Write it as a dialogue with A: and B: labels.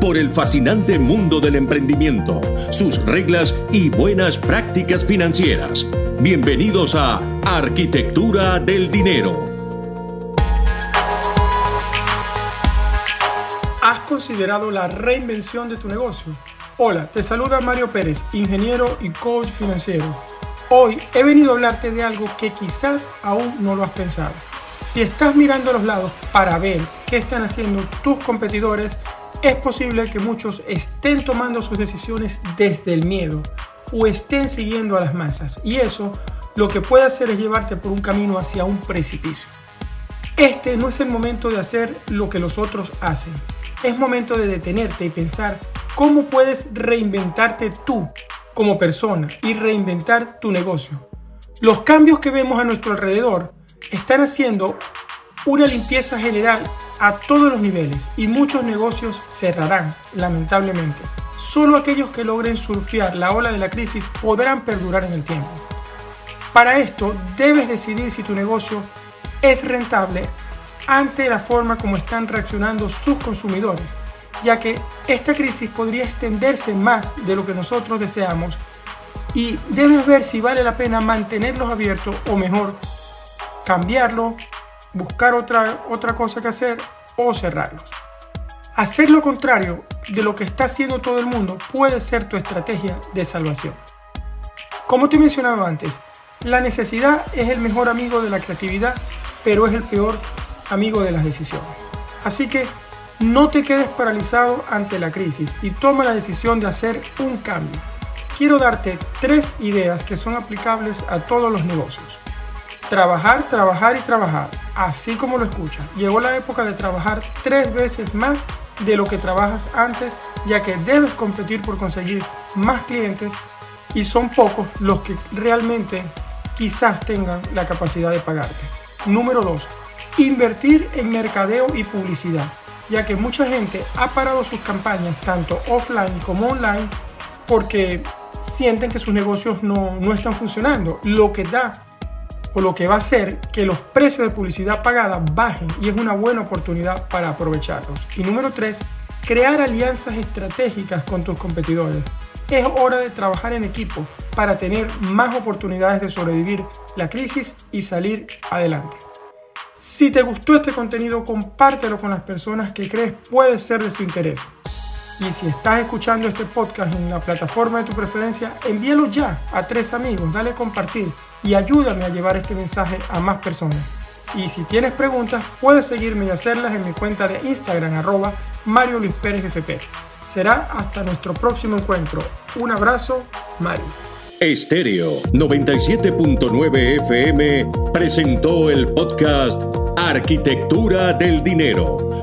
A: por el fascinante mundo del emprendimiento, sus reglas y buenas prácticas financieras. Bienvenidos a Arquitectura del Dinero.
B: ¿Has considerado la reinvención de tu negocio? Hola, te saluda Mario Pérez, ingeniero y coach financiero. Hoy he venido a hablarte de algo que quizás aún no lo has pensado. Si estás mirando a los lados para ver qué están haciendo tus competidores, es posible que muchos estén tomando sus decisiones desde el miedo o estén siguiendo a las masas y eso lo que puede hacer es llevarte por un camino hacia un precipicio. Este no es el momento de hacer lo que los otros hacen. Es momento de detenerte y pensar cómo puedes reinventarte tú como persona y reinventar tu negocio. Los cambios que vemos a nuestro alrededor están haciendo una limpieza general a todos los niveles y muchos negocios cerrarán, lamentablemente. Solo aquellos que logren surfear la ola de la crisis podrán perdurar en el tiempo. Para esto debes decidir si tu negocio es rentable ante la forma como están reaccionando sus consumidores, ya que esta crisis podría extenderse más de lo que nosotros deseamos y debes ver si vale la pena mantenerlos abiertos o mejor cambiarlo buscar otra, otra cosa que hacer o cerrarlos. Hacer lo contrario de lo que está haciendo todo el mundo puede ser tu estrategia de salvación. Como te he mencionado antes, la necesidad es el mejor amigo de la creatividad, pero es el peor amigo de las decisiones. Así que no te quedes paralizado ante la crisis y toma la decisión de hacer un cambio. Quiero darte tres ideas que son aplicables a todos los negocios. Trabajar, trabajar y trabajar así como lo escucha. Llegó la época de trabajar tres veces más de lo que trabajas antes, ya que debes competir por conseguir más clientes y son pocos los que realmente quizás tengan la capacidad de pagarte. Número 2. Invertir en mercadeo y publicidad, ya que mucha gente ha parado sus campañas tanto offline como online porque sienten que sus negocios no, no están funcionando, lo que da o lo que va a hacer que los precios de publicidad pagada bajen y es una buena oportunidad para aprovecharlos. Y número 3, crear alianzas estratégicas con tus competidores. Es hora de trabajar en equipo para tener más oportunidades de sobrevivir la crisis y salir adelante. Si te gustó este contenido, compártelo con las personas que crees puede ser de su interés. Y si estás escuchando este podcast en la plataforma de tu preferencia, envíalo ya a tres amigos, dale compartir y ayúdame a llevar este mensaje a más personas. Y si tienes preguntas, puedes seguirme y hacerlas en mi cuenta de Instagram, arroba Mario Luis Pérez FP. Será hasta nuestro próximo encuentro. Un abrazo, Mario.
A: Estéreo 97.9 FM presentó el podcast Arquitectura del Dinero,